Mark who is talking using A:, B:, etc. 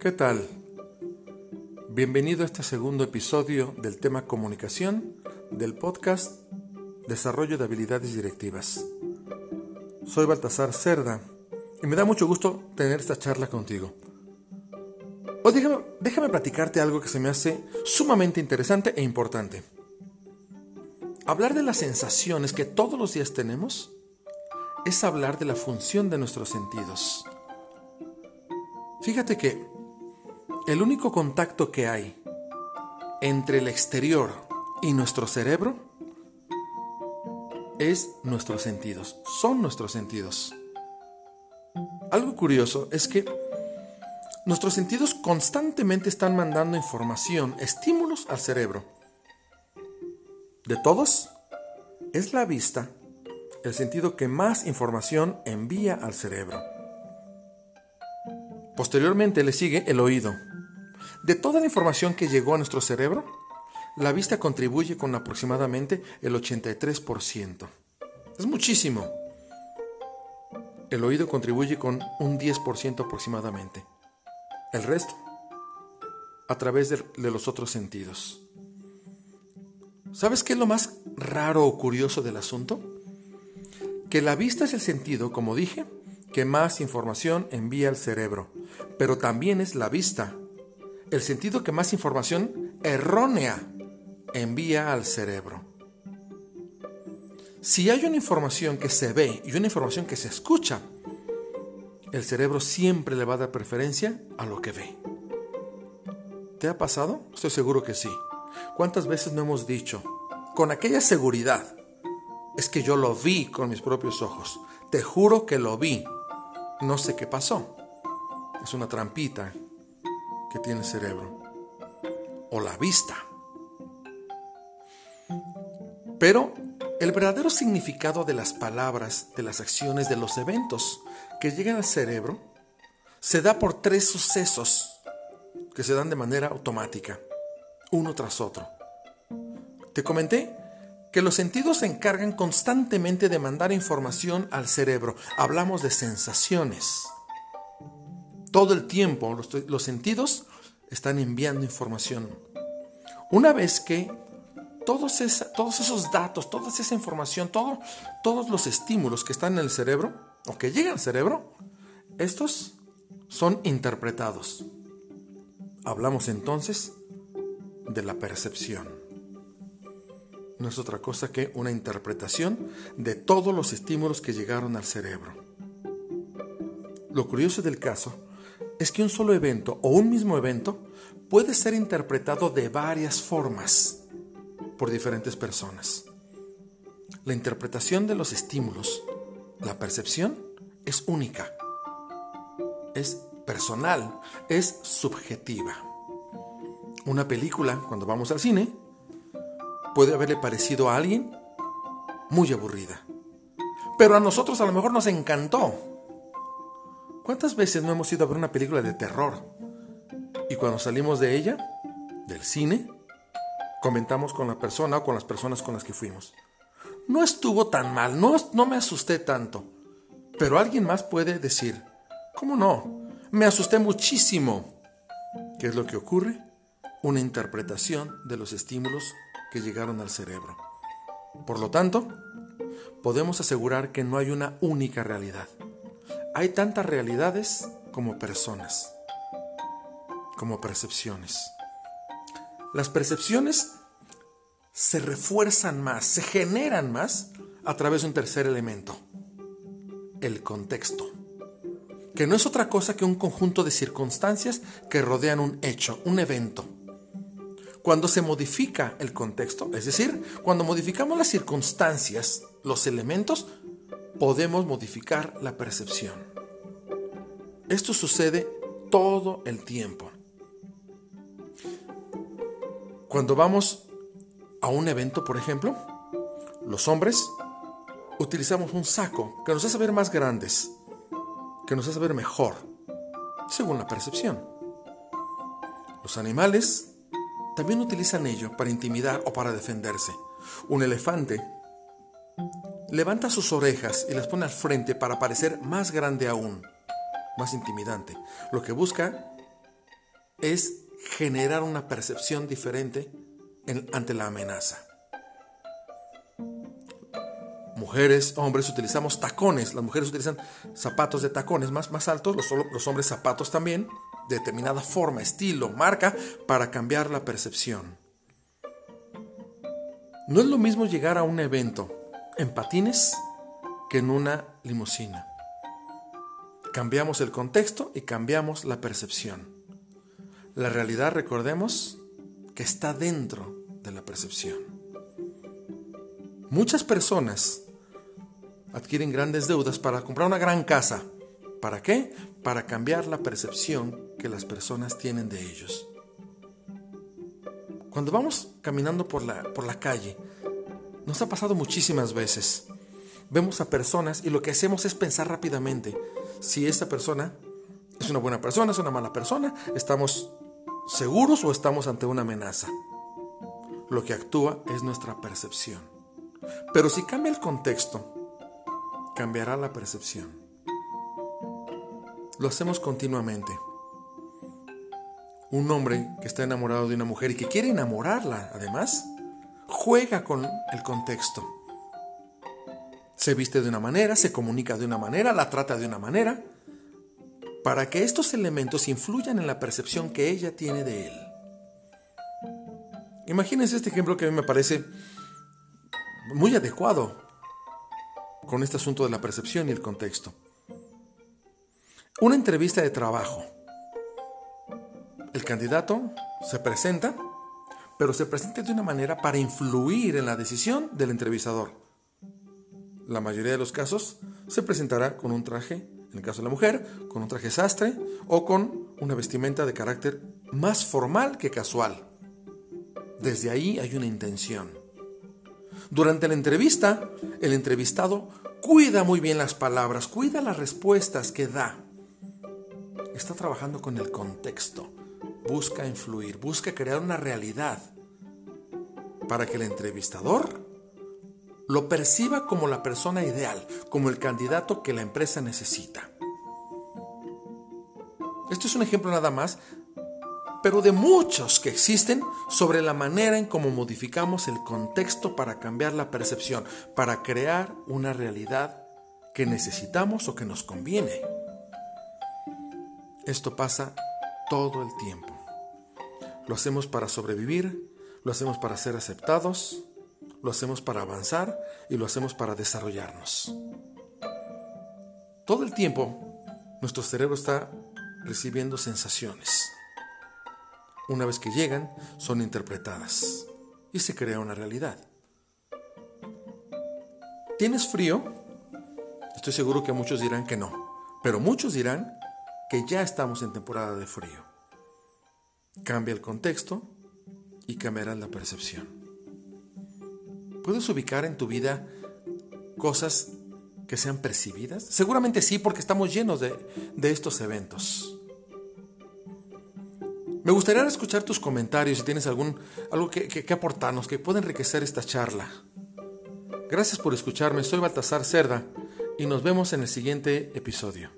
A: ¿Qué tal? Bienvenido a este segundo episodio del tema comunicación del podcast Desarrollo de Habilidades Directivas. Soy Baltasar Cerda y me da mucho gusto tener esta charla contigo. Hoy déjame, déjame platicarte algo que se me hace sumamente interesante e importante. Hablar de las sensaciones que todos los días tenemos es hablar de la función de nuestros sentidos. Fíjate que el único contacto que hay entre el exterior y nuestro cerebro es nuestros sentidos, son nuestros sentidos. Algo curioso es que nuestros sentidos constantemente están mandando información, estímulos al cerebro. De todos, es la vista el sentido que más información envía al cerebro. Posteriormente le sigue el oído. De toda la información que llegó a nuestro cerebro, la vista contribuye con aproximadamente el 83%. Es muchísimo. El oído contribuye con un 10% aproximadamente. El resto, a través de, de, los otros sentidos. ¿Sabes qué es lo más raro o curioso del asunto? Que la vista es el sentido, como dije, que más información envía al cerebro, pero también es la vista, el sentido que más información errónea envía al cerebro. Si hay una información que se ve y una información que se escucha, el cerebro siempre le va a dar preferencia a lo que ve. ¿Te ha pasado? Estoy seguro que sí. ¿Cuántas veces no hemos dicho, con aquella seguridad, es que yo lo vi con mis propios ojos, te juro que lo vi, no sé qué pasó. Es una trampita que tiene el cerebro. O la vista. Pero el verdadero significado de las palabras, de las acciones, de los eventos que llegan al cerebro, se da por tres sucesos que se dan de manera automática, uno tras otro. Te comenté que los sentidos se encargan constantemente de mandar información al cerebro. Hablamos de sensaciones. Todo el tiempo los, sentidos están enviando información. Una vez que todos, esos datos, toda esa información, todos los estímulos que están en el cerebro o que llegan al cerebro, estos son interpretados. Hablamos entonces de la percepción no es otra cosa que una interpretación de todos los estímulos que llegaron al cerebro. Lo curioso del caso es que un solo evento o un mismo evento puede ser interpretado de varias formas por diferentes personas. La interpretación de los estímulos, la percepción, es única, es personal, es subjetiva. Una película, cuando vamos al cine, puede haberle parecido a alguien muy aburrida. Pero a nosotros a lo mejor nos encantó. ¿Cuántas veces no hemos ido a ver una película de terror? Y cuando salimos de ella, del cine, comentamos con la persona o con las personas con las que fuimos. No estuvo tan mal, no, no me asusté tanto. Pero alguien más puede decir, ¿cómo no? Me asusté muchísimo. ¿Qué es lo que ocurre? Una interpretación de los estímulos que llegaron al cerebro. Por lo tanto, podemos asegurar que no hay una única realidad. Hay tantas realidades como personas, como percepciones. Las percepciones se refuerzan más, se generan más a través de un tercer elemento, el contexto, que no es otra cosa que un conjunto de circunstancias que rodean un hecho, un evento cuando se modifica el contexto, es decir, cuando modificamos las circunstancias, los elementos, podemos modificar la percepción. Esto sucede todo el tiempo. Cuando vamos a un evento, por ejemplo, los hombres utilizamos un saco que nos hace ver más grandes, que nos hace ver mejor, según la percepción. Los animales también utilizan ello para intimidar o para defenderse. Un elefante levanta sus orejas y las pone al frente para parecer más grande aún, más intimidante. Lo que busca es generar una percepción diferente ante la amenaza. Mujeres, hombres utilizamos tacones, las mujeres utilizan zapatos de tacones más, más altos, los, los hombres zapatos también, de determinada forma, estilo, marca, para cambiar la percepción. No es lo mismo llegar a un evento en patines que en una limusina. Cambiamos el contexto y cambiamos la percepción. La realidad, recordemos, que está dentro de la percepción. Muchas personas adquieren grandes deudas para comprar una gran casa. ¿Para qué? Para cambiar la percepción que las personas tienen de ellos. Cuando vamos caminando por la, por la calle, nos ha pasado muchísimas veces. Vemos a personas y lo que hacemos es pensar rápidamente si esa persona es una buena persona, es una mala persona, estamos seguros o estamos ante una amenaza. Lo que actúa es nuestra percepción. Pero si cambia el contexto, cambiará la percepción. Lo hacemos continuamente. Un hombre que está enamorado de una mujer y que quiere enamorarla, además, juega con el contexto. Se viste de una manera, se comunica de una manera, la trata de una manera, para que estos elementos influyan en la percepción que ella tiene de él. Imagínense este ejemplo que a mí me parece muy adecuado con este asunto de la percepción y el contexto. Una entrevista de trabajo. El candidato se presenta, pero se presenta de una manera para influir en la decisión del entrevistador. La mayoría de los casos se presentará con un traje, en el caso de la mujer, con un traje sastre o con una vestimenta de carácter más formal que casual. Desde ahí hay una intención. Durante la entrevista, el entrevistado cuida muy bien las palabras, cuida las respuestas que da. Está trabajando con el contexto, busca influir, busca crear una realidad para que el entrevistador lo perciba como la persona ideal, como el candidato que la empresa necesita. Esto es un ejemplo nada más pero de muchos que existen sobre la manera en cómo modificamos el contexto para cambiar la percepción, para crear una realidad que necesitamos o que nos conviene. Esto pasa todo el tiempo. Lo hacemos para sobrevivir, lo hacemos para ser aceptados, lo hacemos para avanzar y lo hacemos para desarrollarnos. Todo el tiempo nuestro cerebro está recibiendo sensaciones una vez que llegan, son interpretadas y se crea una realidad. ¿Tienes frío? Estoy seguro que muchos dirán que no, pero muchos dirán que ya estamos en temporada de frío. Cambia el contexto y cambiará la percepción. ¿Puedes ubicar en tu vida cosas que sean percibidas? Seguramente sí, porque estamos llenos de, de estos eventos. Me gustaría escuchar tus comentarios si tienes algún, algo que, que, aportarnos, que pueda enriquecer esta charla. Gracias por escucharme, soy Baltasar Cerda y nos vemos en el siguiente episodio.